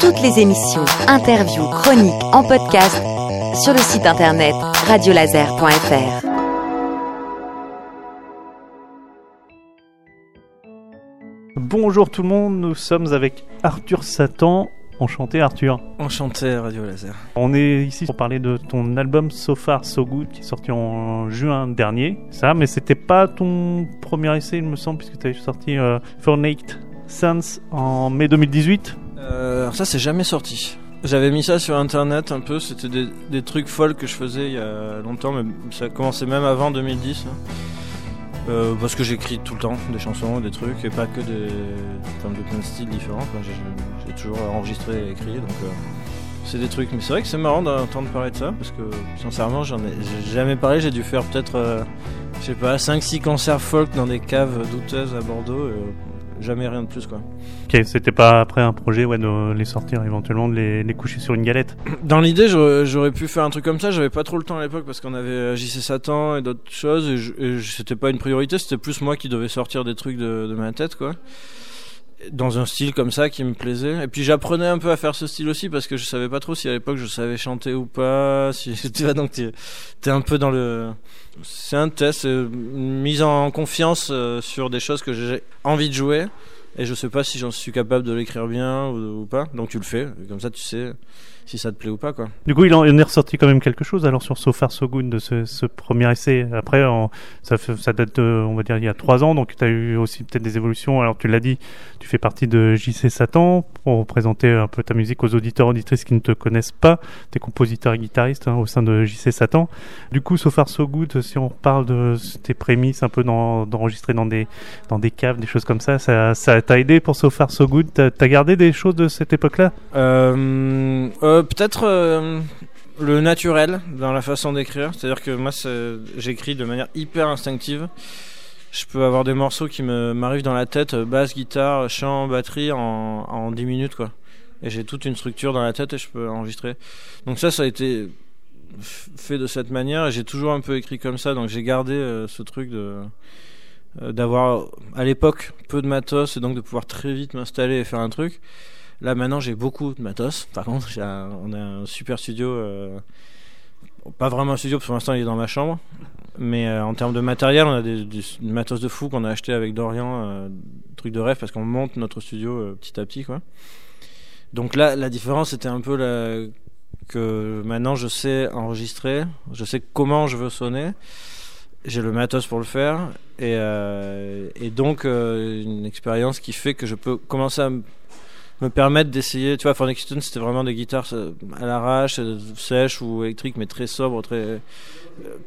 Toutes les émissions, interviews, chroniques en podcast sur le site internet radiolaser.fr. Bonjour tout le monde, nous sommes avec Arthur Satan. Enchanté Arthur. Enchanté Radio Laser. On est ici pour parler de ton album So Far So Good qui est sorti en juin dernier. Ça, mais c'était pas ton premier essai, il me semble, puisque tu avais sorti euh, For Naked Sense en mai 2018. Euh, alors ça, c'est jamais sorti. J'avais mis ça sur internet un peu, c'était des, trucs folles que je faisais il y a longtemps, mais ça a commencé même avant 2010. hein. Euh, parce que j'écris tout le temps des chansons, des trucs, et pas que des. De plein de styles différents. J'ai- toujours enregistré et écrit, donc euh, c'est des trucs. Mais c'est vrai que c'est marrant d'entendre parler de ça, parce que sincèrement, j'en ai jamais parlé. J'ai dû faire peut-être, je sais pas, 5-6 concerts folk dans des caves douteuses à Bordeaux, jamais rien de plus quoi. Ok, c'était pas après un projet ouais, de les sortir éventuellement, de les, les coucher sur une galette. Dans l'idée, j'aurais j'aurais pu faire un truc comme ça. J'avais pas trop le temps à l'époque parce qu'on avait JC Satan et d'autres choses. Et, je- et je- c'était pas une priorité. C'était plus moi qui devais sortir des trucs de, de ma tête, quoi. Dans un style comme ça qui me plaisait. Et puis j'apprenais un peu à faire ce style aussi parce que je savais pas trop si à l'époque je savais chanter ou pas. Si tu vois donc t'es t'es un peu dans le. C'est un test, euh, une mise en confiance euh, sur des choses que j'ai envie de jouer. Et je sais pas si j'en suis capable de l'écrire bien ou pas. Donc tu le fais. Comme ça tu sais si ça te plaît ou pas quoi. Du coup, il en, il en est ressorti quand même quelque chose alors sur So Far So Good de ce, ce premier essai. Après, en- ça, date, de, on va dire, il y a trois ans, donc tu as eu aussi peut-être des évolutions. Alors, tu l'as dit, tu fais partie de JC Satan pour présenter un peu ta musique aux auditeurs auditrices qui ne te connaissent pas. Tu es compositeur et guitariste hein, au sein de JC Satan. Du coup, So Far So Good, si on parle de tes prémices un peu d'enregistrer dans des, dans des caves, des choses comme ça, ça ça t'a aidé pour So Far So Good T'as as gardé des choses de cette époque-là? Euh, euh, Peut-être euh, le naturel dans la façon d'écrire. C'est-à-dire que moi, j'écris de manière hyper instinctive. Je peux avoir des morceaux qui m'arrivent dans la tête, euh, basse, guitare, chant, batterie, en, en 10 minutes, quoi. Et j'ai toute une structure dans la tête et je peux enregistrer. Donc ça, ça a été fait de cette manière j'ai toujours un peu écrit comme ça. Donc j'ai gardé euh, ce truc euh, d'avoir à l'époque peu de matos et donc de pouvoir très vite m'installer et faire un truc. Là maintenant j'ai beaucoup de matos. Par contre, on a un super studio. euh, pas vraiment un studio pour l'instant il est dans ma chambre. Mais euh, en termes de matériel, on a des, matos de fou qu'on a acheté avec Dorian, euh, truc de rêve parce qu'on monte notre studio euh, petit à petit quoi. Donc là, la différence c'était un peu que maintenant je sais enregistrer, je sais comment je veux sonner, j'ai le matos pour le faire et, donc une expérience qui fait que je peux commencer à me permettre d'essayer. Tu vois, For Stone, c'était vraiment des guitares euh, à l'arrache, euh, sèches ou électriques, mais très sobres, très euh,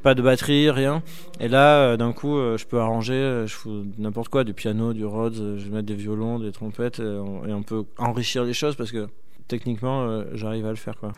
pas de batterie, rien. Et là, d'un coup, je peux arranger, je fous n'importe quoi, du piano, du Rhodes, je vais mettre des violons, des trompettes, et on, et on peut enrichir les choses parce que techniquement, j'arrive à le faire, quoi.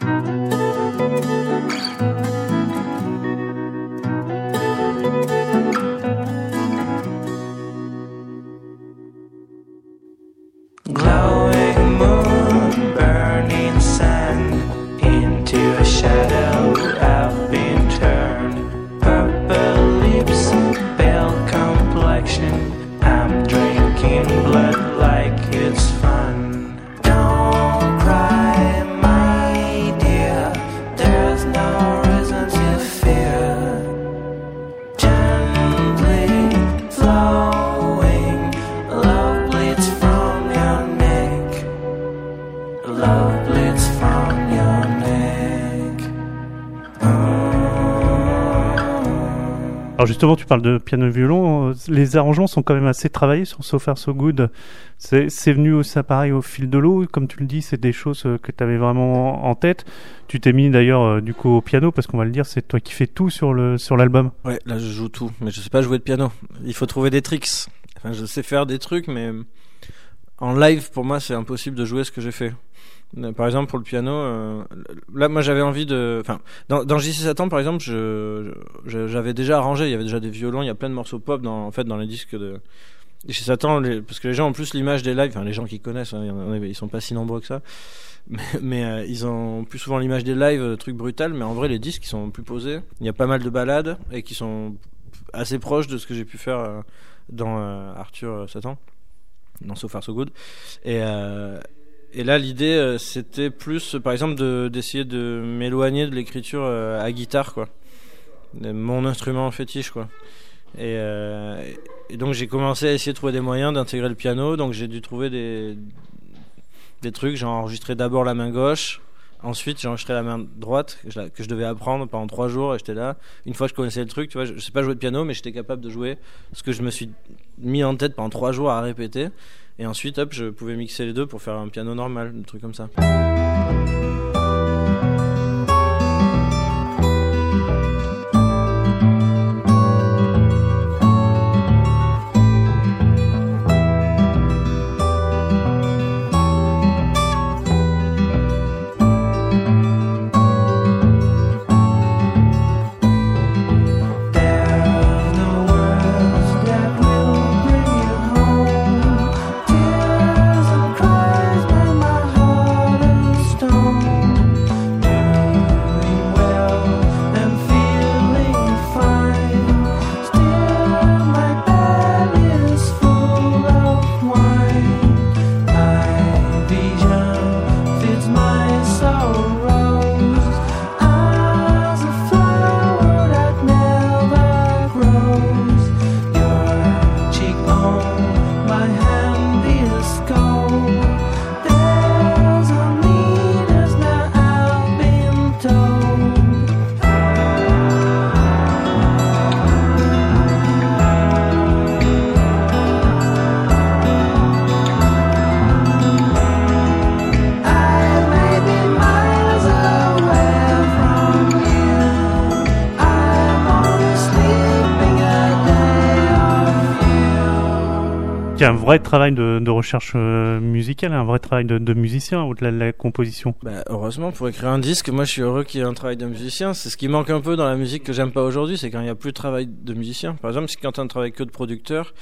Alors justement, tu parles de piano et violon. Les arrangements sont quand même assez travaillés sur So Far So Good. C'est venu aussi pareil au fil de l'eau. Comme tu le dis, c'est des choses euh, que tu avais vraiment en tête. Tu t'es mis d'ailleurs euh, du coup au piano parce qu'on va le dire, c'est toi qui fais tout sur le sur l'album. Ouais, là je joue tout, mais je sais pas jouer de piano. Il faut trouver des tricks. Je sais faire des trucs, mais en live, pour moi, c'est impossible de jouer ce que j'ai fait. Euh, Par exemple, pour le piano, euh, là, moi, j'avais envie de. Enfin, dans, dans JC Satan, par exemple, je, je- j'avais déjà arrangé. Il y avait déjà des violons. Il y a plein de morceaux pop dans, en fait, dans les disques de. JC Satan, les- parce que les gens ont plus l'image des lives. Enfin, les gens qui connaissent, hein, ils sont pas si nombreux que ça. Mais, mais, euh, ils ont plus souvent l'image des lives, euh, brutal. Mais en vrai, les disques, ils sont plus posés. Il y a pas mal de balades et qui sont assez proches de ce que j'ai pu faire euh, dans euh, Arthur Satan, dans So Far So Good. Et, et là, l'idée, euh, c'était plus, euh, par exemple, de- d'essayer de, m'éloigner de l'écriture euh, à guitare, quoi. Mon instrument fétiche, quoi. Et, donc, j'ai commencé à essayer de trouver des moyens d'intégrer le piano. Donc, j'ai dû trouver des, des trucs. J'ai enregistré d'abord la main gauche. Ensuite, j'ai enregistré la main droite que je, la- que je devais apprendre pendant trois jours. Et j'étais là. Une fois que je connaissais le truc, tu vois, je, je sais pas jouer de piano, mais j'étais capable de jouer ce que je me suis mis en tête pendant trois jours à répéter. Et ensuite, hop, je pouvais mixer les deux pour faire un piano normal, un truc comme ça. Un vrai travail de, recherche euh, musicale, un vrai travail de, musicien au-delà de la composition. Bah, heureusement, pour écrire un disque, moi je suis heureux qu'il y ait un travail de musicien. C'est ce qui manque un peu dans la musique que j'aime pas aujourd'hui, c'est quand il n'y a plus de travail de musicien. Par exemple, si quand on travaille que de producteur,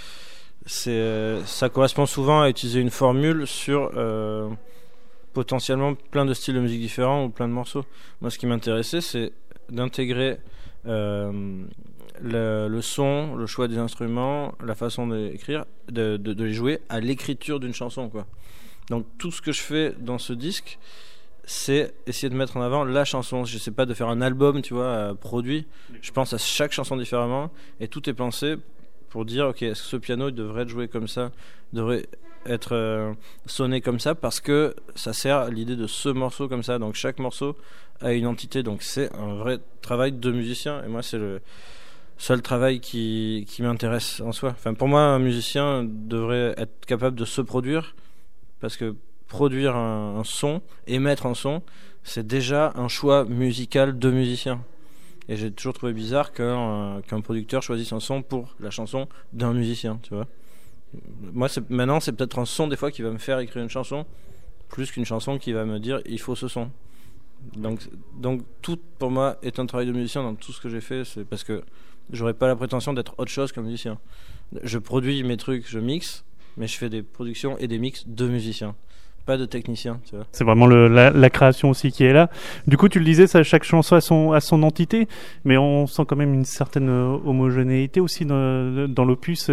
euh, ça correspond souvent à utiliser une formule sur euh, potentiellement plein de styles de musique différents ou plein de morceaux. Moi, ce qui m'intéressait, c'est d'intégrer le, son, le choix des instruments, la façon d'écrire, de, les jouer à l'écriture d'une chanson, quoi. Donc tout ce que je fais dans ce disque, c'est essayer de mettre en avant la chanson. Je sais pas de faire un album, tu vois, euh, produit. Je pense à chaque chanson différemment et tout est pensé pour dire ok, est-ce que ce piano devrait être joué comme ça, devrait être euh, sonné comme ça parce que ça sert à l'idée de ce morceau comme ça. Donc chaque morceau a une entité. Donc c'est un vrai travail de musicien et moi c'est le seul travail qui, qui m'intéresse en soi. Enfin, pour moi, un musicien devrait être capable de se produire parce que produire un, son, émettre un son, c'est déjà un choix musical de musicien. Et j'ai toujours trouvé bizarre qu'un producteur choisisse un son pour la chanson d'un musicien, tu vois. Moi, maintenant, c'est peut-être un son des fois qui va me faire écrire une chanson, plus qu'une chanson qui va me dire il faut ce son. Donc, donc tout pour moi est un travail de musicien dans tout ce que j'ai fait, c'est parce que j'aurais pas la prétention d'être autre chose qu'un musicien. Je produis mes trucs, je mixe, mais je fais des productions et des mix de musiciens, pas de techniciens. C'est vraiment la, création aussi qui est là. Du coup, tu le disais, chaque chanson a son, entité, mais on sent quand même une certaine homogénéité aussi dans, dans l'opus.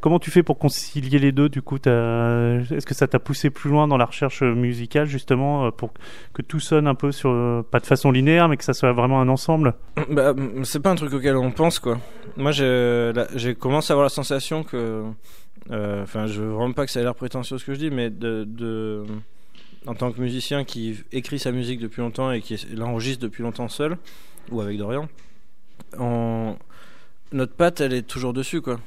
Euh, Comment tu fais pour concilier les deux Du coup, est-ce que ça t'a poussé plus loin dans la recherche musicale justement euh, pour que tout sonne un peu sur euh, pas de façon linéaire, mais que ça soit vraiment un ensemble? Bah, c'est pas un truc auquel on pense quoi. Moi j'ai j'ai commencé à avoir la sensation que euh, enfin je veux vraiment pas que ça ait l'air prétentieux ce que je dis mais de en tant que musicien qui écrit sa musique depuis longtemps et qui l'enregistre depuis longtemps seul ou avec Dorian on... notre patte elle est toujours dessus quoi.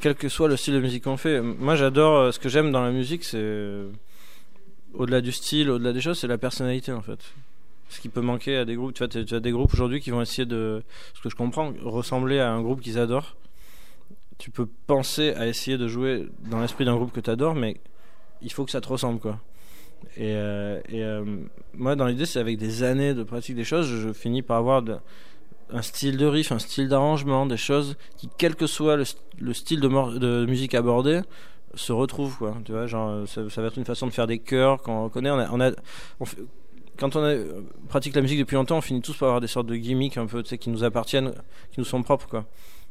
Quel que soit le style de musique qu'on fait. Moi j'adore euh, ce que j'aime dans la musique c'est euh, au-delà du style, au-delà des choses, c'est la personnalité en fait ce qui peut manquer à des groupes. Tu vois, tu as des groupes aujourd'hui qui vont essayer de, ce que je comprends, ressembler à un groupe qu'ils adorent. Tu peux penser à essayer de jouer dans l'esprit d'un groupe que tu adores, mais il faut que ça te ressemble, quoi. Et, euh, moi, dans l'idée, c'est avec des années de pratique des choses, je finis par avoir de- un style de riff, un style d'arrangement, des choses qui, quel que soit le, st- le style de, musique abordé, se retrouvent, quoi. Tu vois, genre, ça, va être une façon de faire des chœurs qu'on connaît. On a, on a, quand on euh, pratique la musique depuis longtemps, on finit tous par avoir des sortes de gimmicks un peu, qui nous appartiennent, qui nous sont propres, quoi.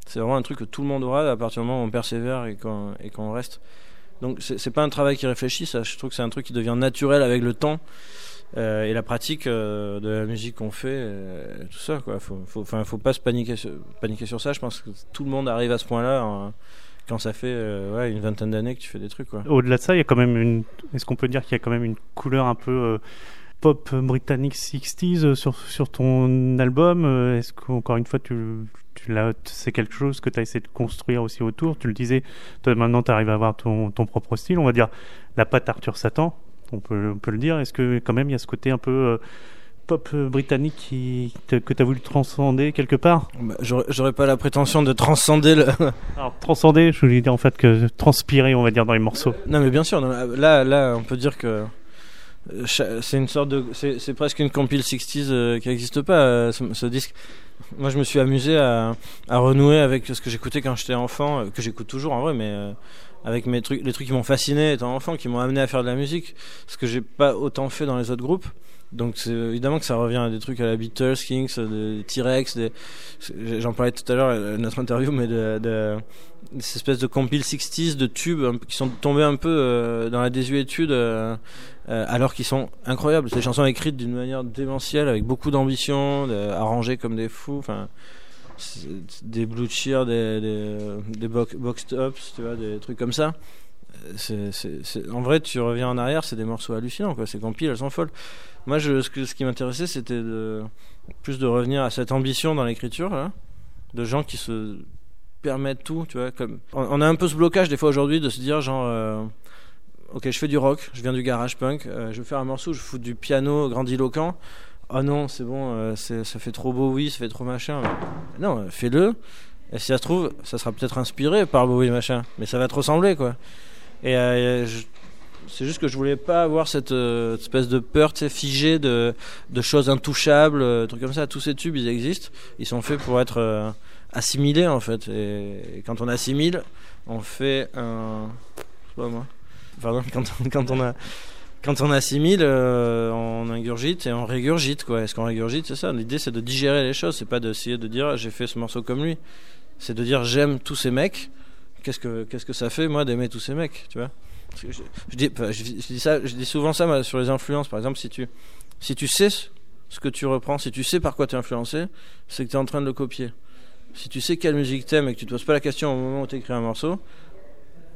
C'est vraiment un truc que tout le monde aura à partir du moment où on persévère et qu'on reste. Donc c'est pas un travail qui réfléchit, ça. Je trouve que c'est un truc qui devient naturel avec le temps et la pratique euh, de la musique qu'on fait, euh, tout ça. Quoi. Faut, faut, faut pas se paniquer sur, ça. Je pense que tout le monde arrive à ce point-là hein, quand ça fait euh, une vingtaine d'années que tu fais des trucs. Au-delà de ça, il y a quand même une. Est-ce qu'on peut dire qu'il y a quand même une couleur un peu euh, pop britannique 60s euh, sur, ton album Euh, Est-ce qu'encore une fois, c'est quelque chose que tu as essayé de construire aussi autour? Tu le disais, maintenant, tu arrives à avoir ton, ton propre style, on va dire la patte Arthur Satan, on peut, on peut le dire. Est-ce que quand même il y a ce côté un peu. euh, Pop euh, britannique qui, que tu as voulu transcender quelque part? Bah, J'aurais pas la prétention de transcender le. Alors, transcender, je voulais dire en fait que transpirer, on va dire, dans les morceaux. non, mais bien sûr, non, là, là, on peut dire que. euh, C'est une sorte de. C'est presque une compile 60s euh, qui n'existe pas, euh, ce, ce disque. Moi, je me suis amusé à, à renouer avec ce que j'écoutais quand j'étais enfant, euh, que j'écoute toujours en vrai, mais euh, avec mes trucs, les trucs qui m'ont fasciné étant enfant, qui m'ont amené à faire de la musique, ce que j'ai pas autant fait dans les autres groupes. Donc, c'est évidemment que ça revient à des trucs à la Beatles, Kings, des T-Rex, des... j'en parlais tout à l'heure, euh, notre interview, mais de, de ces espèces de compile 60s, de tubes qui sont tombés un peu euh, dans la désuétude, euh, euh, alors qu'ils sont incroyables. Des chansons écrites d'une manière démentielle, avec beaucoup d'ambition, de- arrangées comme des fous. Enfin, des blue cheer, des, box, box tops, tu vois, des trucs comme ça. Euh, En vrai, tu reviens en arrière, c'est des morceaux hallucinants. Quoi. Ces compiles, elles sont folles. Moi, ce, qui m'intéressait, c'était plus de revenir à cette ambition dans l'écriture, de gens qui se permettent tout. Tu vois, on, a un peu ce blocage des fois aujourd'hui de se dire, genre, euh, ok, je fais du rock, je viens du garage punk, euh, je veux faire un morceau, je fous du piano grandiloquent. Oh non, c'est bon, euh, ça fait trop beau, oui, ça fait trop machin. Non, euh, fais-le. Et si ça se trouve, ça sera peut-être inspiré par Bowie machin, mais ça va te ressembler quoi. Et euh, c'est juste que je voulais pas avoir cette espèce de peur, tu sais, figée de, choses intouchables, trucs comme ça. Tous ces tubes, ils existent. Ils sont faits pour être assimilés en fait. Et, et quand on assimile, on fait un. Je sais pas moi. Pardon, quand, on- quand on a. Quand on assimile, euh, on ingurgite et on régurgite quoi. Est-ce qu'on régurgite C'est ça. L'idée c'est de digérer les choses. C'est pas d'essayer de dire j'ai fait ce morceau comme lui. C'est de dire j'aime tous ces mecs. Qu'est-ce que qu'est-ce que ça fait moi d'aimer tous ces mecs, tu vois? Je, dis, ça, je dis souvent ça sur les influences. Par exemple, si tu si tu sais ce que tu reprends, si tu sais par quoi tu es influencé, c'est que tu es en train de le copier. Si tu sais quelle musique t'aimes et que tu te poses pas la question au moment où tu écris un morceau,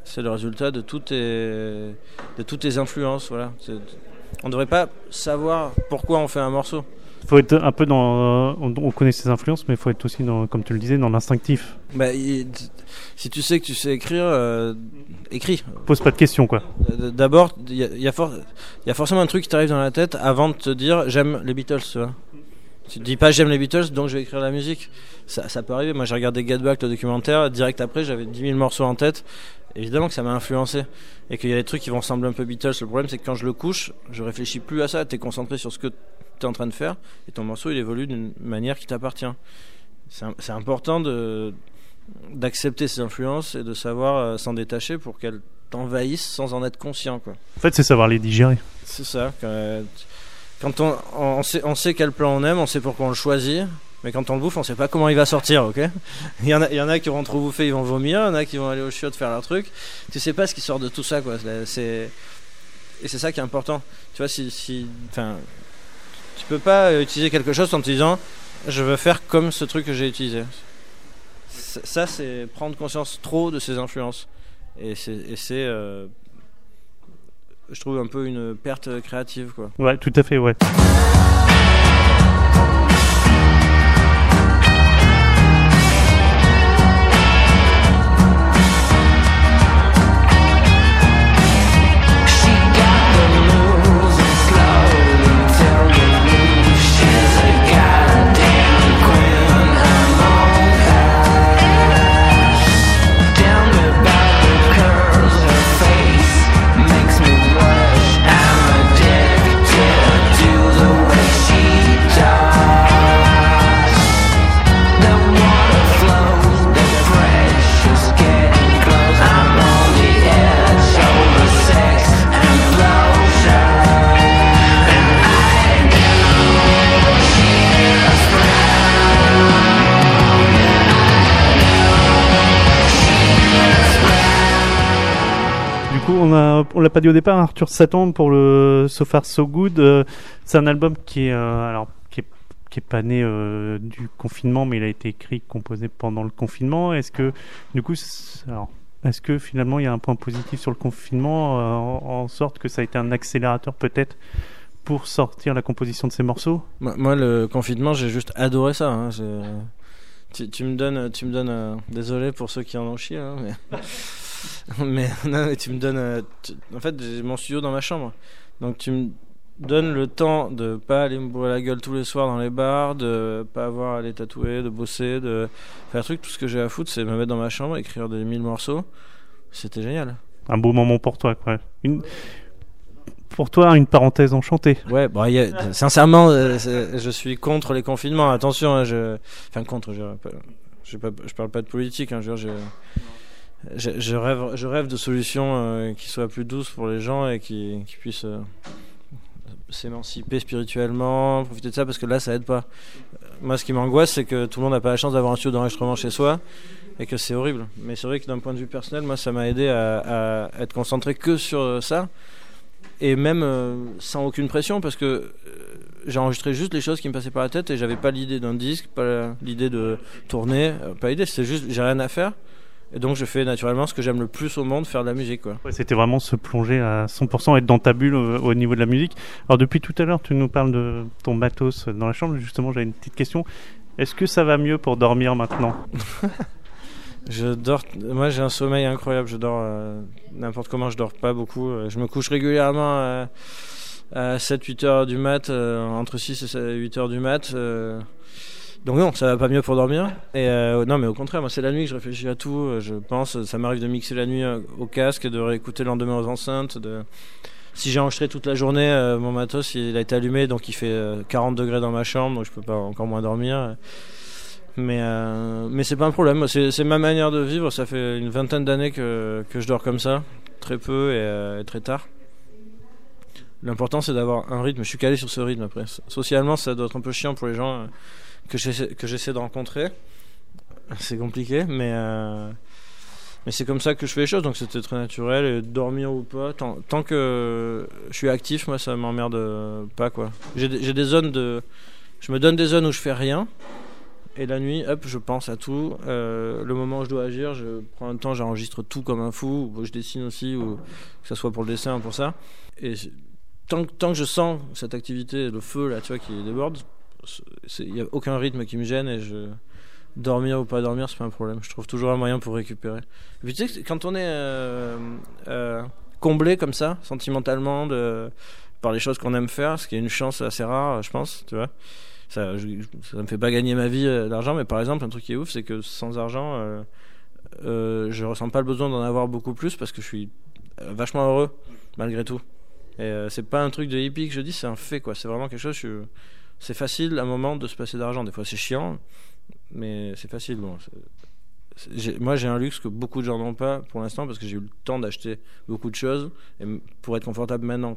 c'est le résultat de toutes tes, de toutes tes influences. Voilà. On devrait pas savoir pourquoi on fait un morceau. faut être un peu dans. On, on connaît ses influences, mais il faut être aussi, dans, comme tu le disais, dans l'instinctif. Bah, il- si tu sais que tu sais écrire, euh, écris. Pose pas de questions, quoi. D- D'abord, il y a, y y forcément un truc qui t'arrive dans la tête avant de te dire j'aime les Beatles, tu vois. Tu te dis pas j'aime les Beatles, donc je vais écrire la musique. Ça, ça peut arriver. Moi, j'ai regardé Get Back, le documentaire. Direct après, j'avais 10 000 morceaux en tête. Évidemment que ça m'a influencé. Et qu'il y a des trucs qui vont ressembler un peu Beatles. Le problème, c'est que quand je le couche, je réfléchis plus à ça. Tu es concentré sur ce que tu es en train de faire. Et ton morceau, il évolue d'une manière qui t'appartient. C'est important de d'accepter ces influences et de savoir euh, s'en détacher pour qu'elles t'envahissent sans en être conscient. Quoi. En fait, c'est savoir les digérer. C'est ça. Quand, quand on, on, sait, on sait quel plan on aime, on sait pourquoi on le choisit, mais quand on le bouffe, on sait pas comment il va sortir, ok? Il y, en a, il y en a qui vont trop bouffer, ils vont vomir, il y en a qui vont aller au chiottes faire leur truc. Tu sais pas ce qui sort de tout ça, quoi. C'est-. Et c'est ça qui est important. Tu vois, si. si enfin, tu peux pas utiliser quelque chose en te disant je veux faire comme ce truc que j'ai utilisé. Ça, c'est prendre conscience trop de ses influences. Et c'est euh, je trouve un peu une perte créative, quoi. Ouais, tout à fait, ouais. L'a pas dit au départ, Arthur Satan pour le So Far So Good, euh, c'est un album qui est euh, alors qui est, qui est pas né euh, du confinement, mais il a été écrit, composé pendant le confinement. Est-ce que du coup, alors, est-ce que finalement il y a un point positif sur le confinement, euh, en, en sorte que ça a été un accélérateur peut-être pour sortir la composition de ces morceaux? Moi, moi, le confinement, j'ai juste adoré ça. hein. Tu, tu me donnes, tu me donnes. euh, désolé pour ceux qui en ont chié, hein, mais mais non, mais tu me donnes. euh, tu- En fait, j'ai mon studio dans ma chambre, donc tu me donnes le temps de pas aller me bourrer la gueule tous les soirs dans les bars, de pas avoir à aller tatouer, de bosser, de faire truc. Tout ce que j'ai à foutre, c'est me mettre dans ma chambre, écrire des mille morceaux. C'était génial. Un beau moment pour toi, quoi. Une... Pour toi, une parenthèse enchantée. Ouais, bon, y a- sincèrement, euh, je suis contre les confinements. Attention, hein, je, enfin contre, je, je, pas- je parle pas de politique. Hein, je, je, je, rêve, je rêve de solutions euh, qui soient plus douces pour les gens et qui, puissent euh, s'émanciper spirituellement, profiter de ça, parce que là, ça aide pas. Euh, Moi, ce qui m'angoisse, c'est que tout le monde n'a pas la chance d'avoir un studio d'enregistrement chez soi et que c'est horrible. Mais c'est vrai que d'un point de vue personnel, moi, ça m'a aidé à, être concentré que sur ça et même sans aucune pression parce que j'ai enregistré juste les choses qui me passaient par la tête et j'avais pas l'idée d'un disque, pas l'idée de tourner, pas l'idée, c'est juste j'ai rien à faire et donc je fais naturellement ce que j'aime le plus au monde, faire de la musique quoi. Ouais, C'était vraiment se plonger à 100%, être dans ta bulle au, au niveau de la musique. Alors depuis tout à l'heure, tu nous parles de ton matos dans la chambre. Justement, j'avais une petite question. Est-ce que ça va mieux pour dormir maintenant Je dors, moi j'ai un sommeil incroyable, je dors euh, n'importe comment, je dors pas beaucoup, euh, je me couche régulièrement euh, à 7-8 heures du mat, euh, entre 6 et 8 heures du mat. euh, donc non, ça va pas mieux pour dormir. Et euh, non, mais au contraire, moi c'est la nuit que je réfléchis à tout. euh, Je pense, ça m'arrive de mixer la nuit euh, au casque, de réécouter le lendemain aux enceintes. Si j'ai enregistré toute la journée, mon matos il a été allumé, donc il fait euh, 40 degrés dans ma chambre, donc je peux pas encore moins dormir. Mais, euh, mais c'est pas un problème, c'est ma manière de vivre. Ça fait une vingtaine d'années que, que je dors comme ça, très peu et, et très tard. L'important c'est d'avoir un rythme. Je suis calé sur ce rythme après. Socialement, ça doit être un peu chiant pour les gens que j'essaie de rencontrer. C'est compliqué, mais euh, mais c'est comme ça que je fais les choses. Donc c'était très naturel. Et dormir ou pas, tant, que je suis actif, moi ça m'emmerde pas quoi. J'ai des- zones de, je me donne des zones où je fais rien. Et la nuit, hop, je pense à tout. Euh, le moment où je dois agir, je prends un temps, j'enregistre tout comme un fou. Ou je dessine aussi, ou que ce soit pour le dessin ou pour ça. Et tant, tant que je sens cette activité, le feu là, tu vois, qui déborde, il n'y a aucun rythme qui me gêne et je dormir ou pas dormir, c'est pas un problème. Je trouve toujours un moyen pour récupérer. Et puis quand on est euh, euh, comblé comme ça, sentimentalement, par les choses qu'on aime faire, ce qui est une chance assez rare, je pense, tu vois ça, je, me fait pas gagner ma vie euh, d'argent, mais par exemple, un truc qui est ouf, c'est que sans argent, euh, je ressens pas le besoin d'en avoir beaucoup plus parce que je suis vachement heureux malgré tout. Et c'est pas un truc de hippie que je dis, c'est un fait quoi. C'est vraiment quelque chose. C'est facile à un moment de se passer d'argent. Des fois c'est chiant, mais c'est facile. Moi j'ai un luxe que beaucoup de gens n'ont pas pour l'instant parce que j'ai eu le temps d'acheter beaucoup de choses et pour être confortable maintenant.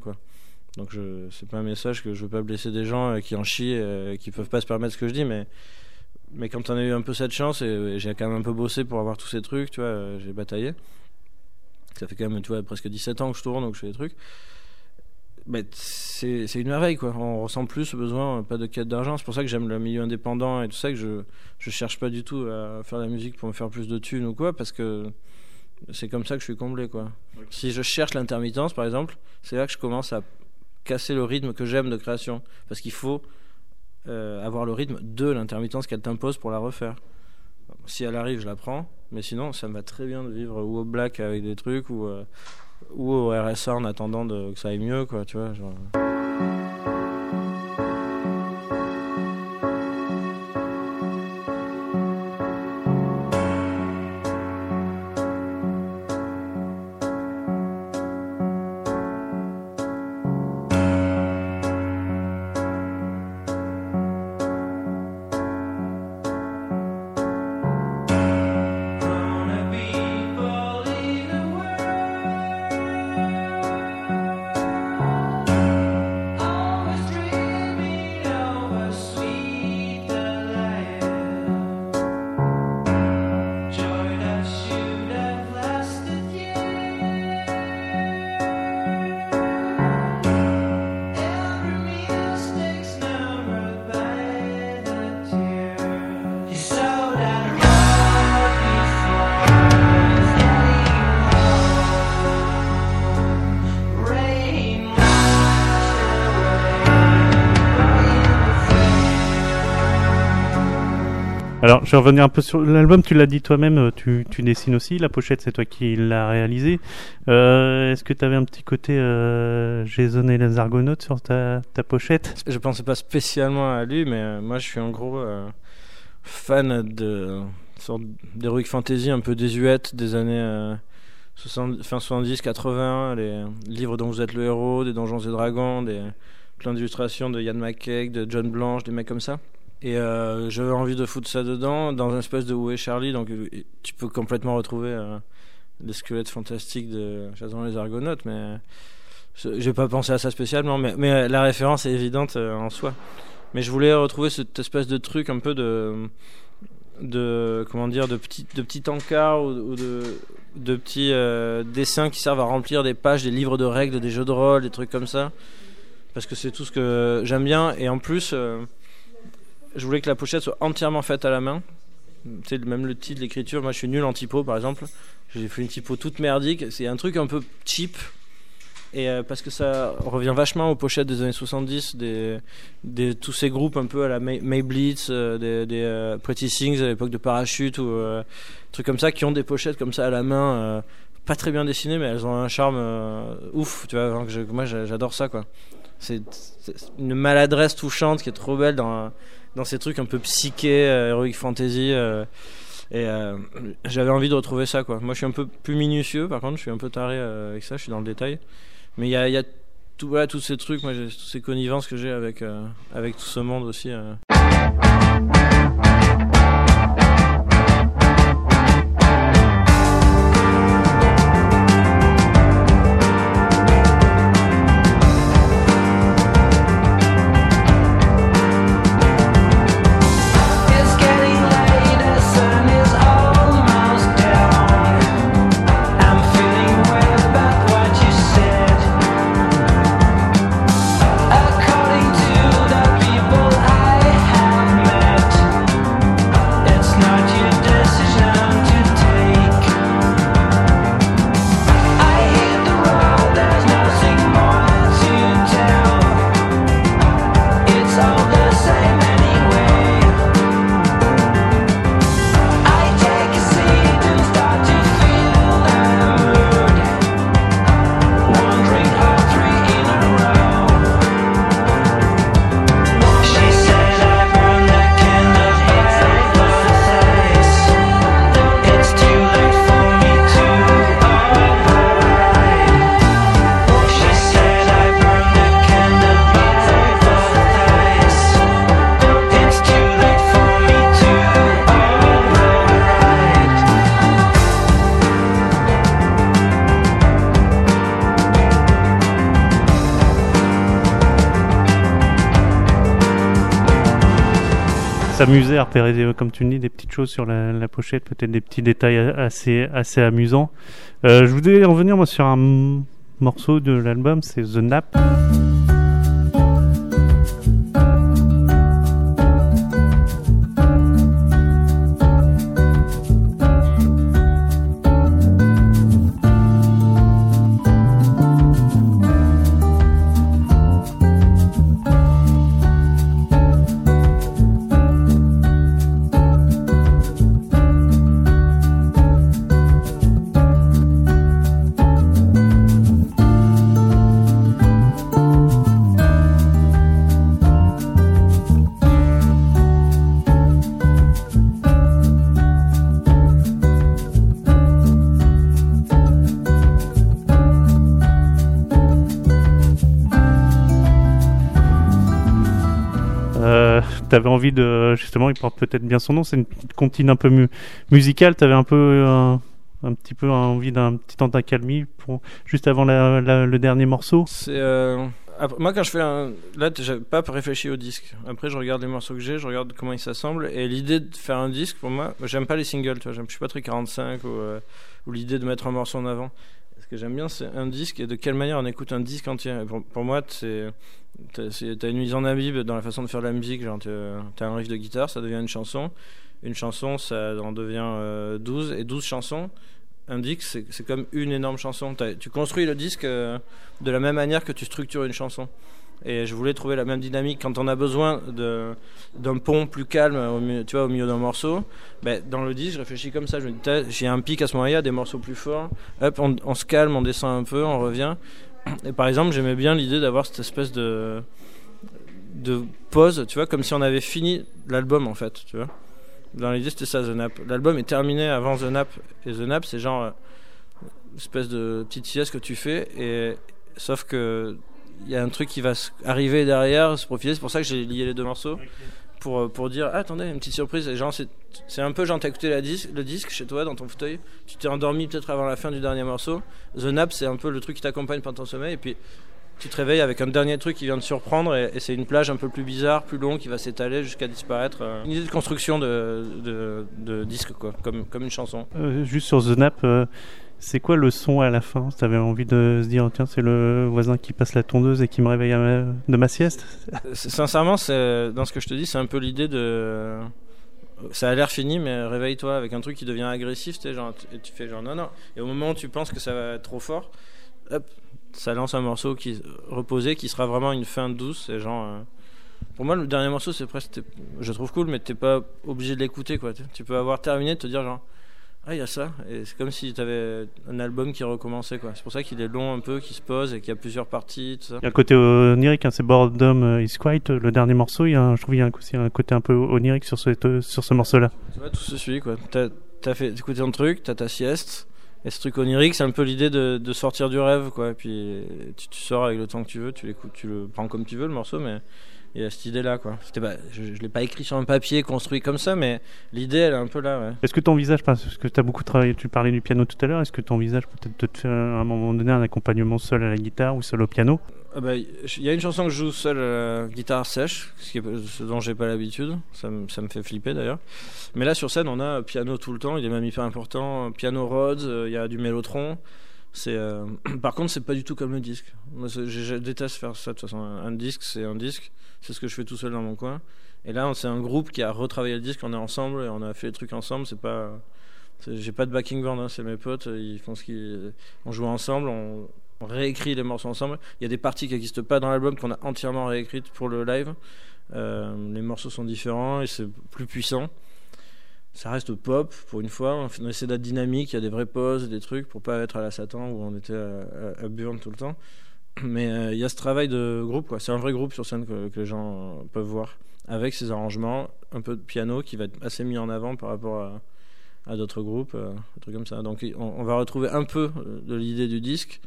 Donc c'est pas un message que je veux pas blesser des gens euh, qui en chient euh, qui peuvent pas se permettre ce que je dis mais quand on a eu un peu cette chance et, et j'ai quand même un peu bossé pour avoir tous ces trucs, tu euh, j'ai bataillé. Ça fait quand même tu vois presque 17 ans que je tourne donc je fais des trucs. Mais c'est une merveille quoi. On ressent plus ce besoin, euh, pas de quête d'argent. C'est pour ça que j'aime le milieu indépendant et tout ça que je je cherche pas du tout à faire de la musique pour me faire plus de thunes ou quoi parce que c'est comme ça que je suis comblé quoi. Si je cherche l'intermittence par exemple, c'est là que je commence à casser le rythme que j'aime de création parce qu'il faut euh, avoir le rythme de l'intermittence qu'elle t'impose pour la refaire. Si elle arrive, je la prends, mais sinon ça me va très bien de vivre ou au black avec des trucs ou euh, ou au RSA en attendant que ça aille mieux quoi, tu vois, genre. Alors, je vais revenir un peu sur l'album. Tu l'as dit toi-même, euh, tu, dessines aussi. La pochette, c'est toi qui l'as réalisée. Euh, Est-ce que tu avais un petit côté euh, Jason et les Argonautes sur ta, pochette? Je pensais pas spécialement à lui, mais moi je suis en gros fan de sorte d'heroic fantasy un peu désuète des années 60 fin 70, 80, les livres dont vous êtes le héros, des Donjons et Dragons, des plein d'illustrations de Ian McCaig, de John Blanche, des mecs comme ça. Et euh, j'avais envie de foutre ça dedans, dans un espèce de Où Charlie, donc euh, tu peux complètement retrouver euh, les squelettes fantastiques de Jason les Argonautes, mais j'ai pas pensé à ça spécialement, mais, mais la référence est évidente en soi. Mais je voulais retrouver cette espèce de truc un peu de de comment dire de petits de petits encarts ou, ou de de petits dessins qui servent à remplir des pages des livres de règles des jeux de rôle des trucs comme ça parce que c'est tout ce que j'aime bien et en plus je voulais que la pochette soit entièrement faite à la main. Tu sais même le titre l'écriture. Moi je suis nul en typo par exemple. J'ai fait une typo toute merdique. C'est un truc un peu cheap. Et euh, parce que ça revient vachement aux pochettes des années 70 des, tous ces groupes un peu à la May, May Blitz euh, des, euh, Pretty Things à l'époque de Parachute ou trucs comme ça qui ont des pochettes comme ça à la main pas très bien dessinées mais elles ont un charme ouf tu vois. Moi j'a- j'adore ça c'est une maladresse touchante qui est trop belle dans dans ces trucs un peu psyché euh, heroic fantasy euh, et euh, j'avais envie de retrouver ça quoi moi je suis un peu plus minutieux par contre je suis un peu taré avec ça je suis dans le détail mais il y a, y a voilà, tous ces trucs, moi, toutes ces connivences que j'ai avec, avec tout ce monde aussi. S'amuser à repérer, comme tu le dis, des petites choses sur la, pochette, peut-être des petits détails assez, assez amusants. Euh, je voudrais revenir moi sur un morceau de l'album, c'est The Nap. Euh, t'avais envie de justement, il porte peut-être bien son nom. C'est une petite comptine un peu mu- musicale. T'avais un peu euh, un petit peu envie d'un petit temps d'accalmie pour juste avant le dernier morceau? Euh, moi quand je fais un là j'ai pas réfléchi au disque. Après je regarde les morceaux que j'ai, je regarde comment ils s'assemblent et l'idée de faire un disque pour moi, j'aime pas les singles, tu vois, je suis pas très 45 ou, euh, ou l'idée de mettre un morceau en avant. Que j'aime bien c'est un disque et de quelle manière on écoute un disque entier. Pour, moi c'est t'as une mise en abîme dans la façon de faire la musique, genre t'as un riff de guitare, ça devient une chanson. Une chanson, ça en devient euh, 12 et 12 chansons. Un disque, c'est comme une énorme chanson. Tu construis le disque euh, de la même manière que tu structures une chanson. Et je voulais trouver la même dynamique quand on a besoin d'un pont plus calme au tu vois, au milieu d'un morceau. Ben, dans le disque, je réfléchis comme ça. Je me dis, j'ai un pic à ce moment-là, des morceaux plus forts. Hop, on, on se calme, on descend un peu, on revient. Et par exemple, j'aimais bien l'idée d'avoir cette espèce de de pause, tu vois, comme si on avait fini l'album en fait, tu vois. Dans l'idée, c'était ça, The Nap. L'album est terminé avant The Nap. Et The Nap, c'est genre euh, une espèce de petite sieste que tu fais. Et sauf que il y a un truc qui va arriver derrière, se profiler. C'est pour ça que j'ai lié les deux morceaux. Pour, euh, pour dire, ah, attendez, une petite surprise. Et genre, c'est c'est un peu genre, t'as écouté la dis- le disque chez toi, dans ton fauteuil. Tu t'es endormi peut-être avant la fin du dernier morceau. The Nap, c'est un peu le truc qui t'accompagne pendant ton sommeil. Et puis, tu te réveilles avec un dernier truc qui vient de surprendre et, et c'est une plage un peu plus bizarre, plus longue, qui va s'étaler jusqu'à disparaître. euh, Une idée de construction de, de, de disque, quoi, comme, comme une chanson. Euh, juste sur The Nap, euh, c'est quoi le son à la fin? T'avais envie de se dire, tiens, c'est le voisin qui passe la tondeuse et qui me réveille de ma sieste? Sincèrement, dans ce que je te dis, c'est un peu l'idée de. Ça a l'air fini, mais réveille-toi avec un truc qui devient agressif, tu genre, et tu fais genre non, non. Et au moment où tu penses que ça va être trop fort, hop, ça lance un morceau qui reposé, qui sera vraiment une fin douce. Et genre, euh, pour moi, le dernier morceau, c'est presque, je trouve cool, mais t'es pas obligé de l'écouter, quoi. Tu- Tu peux avoir terminé, de te dire genre, ah, il y a ça. Et c'est comme si t'avais un album qui recommençait, quoi. C'est pour ça qu'il est long un peu, qu'il se pose et qu'il y a plusieurs parties, tout ça. Il y a un côté onirique, hein, c'est Boredom euh, is Quiet, le dernier morceau, il y a un- je trouve qu'il y a un, aussi un côté un peu onirique sur ce, sur ce morceau-là. Tu vois, tout se suit, quoi. T'as as fait écouté ton truc, t'as ta sieste. Et ce truc onirique, c'est un peu l'idée de, de sortir du rêve, quoi. Et puis tu, tu sors avec le temps que tu veux, tu l'écoutes, tu le prends comme tu veux, le morceau, mais il y a cette idée-là, quoi. Pas, je, je l'ai pas écrit sur un papier construit comme ça, mais l'idée, elle est un peu là, ouais. Est-ce que ton visage, parce que tu as beaucoup travaillé, tu parlais du piano tout à l'heure, est-ce que ton visage peut-être de te faire à un moment donné un accompagnement seul à la guitare ou seul au piano? Ah bah, Il y a une chanson que je joue seul à la guitare sèche, ce, qui est, ce dont j'ai pas l'habitude. Ça, me- ça me fait flipper d'ailleurs. Mais là sur scène, on a piano tout le temps. Il est même hyper important. Piano Rhodes, euh, il y a du mélotron. Euh, Par contre, c'est pas du tout comme le disque. Moi, je, déteste faire ça de toute façon. Un disque, c'est un disque. C'est ce que je fais tout seul dans mon coin. Et là, c'est un groupe qui a retravaillé le disque. On est ensemble et on a fait les trucs ensemble. C'est pas. J'ai pas de backing band, hein, c'est mes potes. Ils font ce qu'ils. On joue ensemble. On, on réécrit les morceaux ensemble. Il y a des parties qui n'existent pas dans l'album qu'on a entièrement réécrites pour le live. Euh, les morceaux sont différents et c'est plus puissant. Ça reste pop pour une fois. On essaie d'être dynamique. Il y a des vraies pauses, des trucs pour pas être à la Satan où on était à, à, à Burn tout le temps. Mais euh, il y a ce travail de groupe. quoi. C'est un vrai groupe sur scène que, les gens euh, peuvent voir avec ces arrangements, un peu de piano qui va être assez mis en avant par rapport à, d'autres groupes, euh, des trucs comme ça. Donc on, va retrouver un peu euh, de l'idée du disque,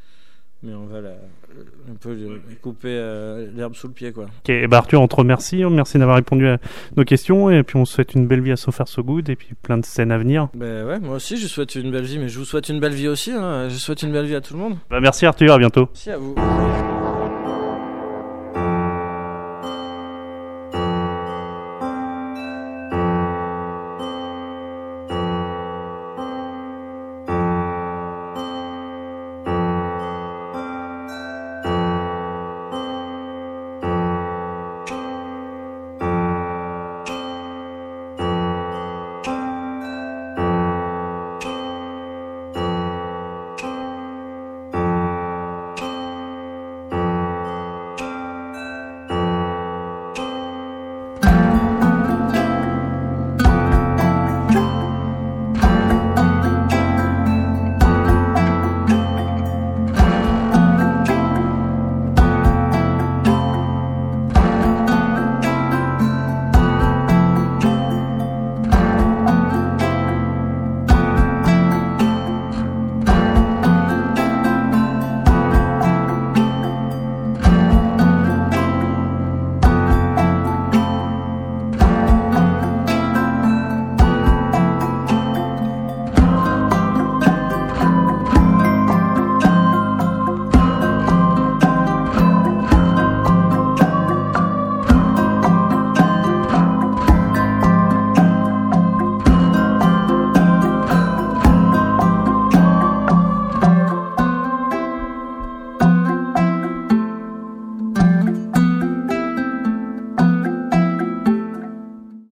mais on va la, un peu lui couper euh, l'herbe sous le pied, quoi. Ok, et bah Arthur, on te remercie, merci d'avoir répondu à nos questions et puis on souhaite une belle vie à So Far So Good et puis plein de scènes à venir. Ben ouais, moi aussi je souhaite une belle vie, mais je vous souhaite une belle vie aussi. hein. Je souhaite une belle vie à tout le monde. Bah, merci Arthur, à bientôt. Merci à vous.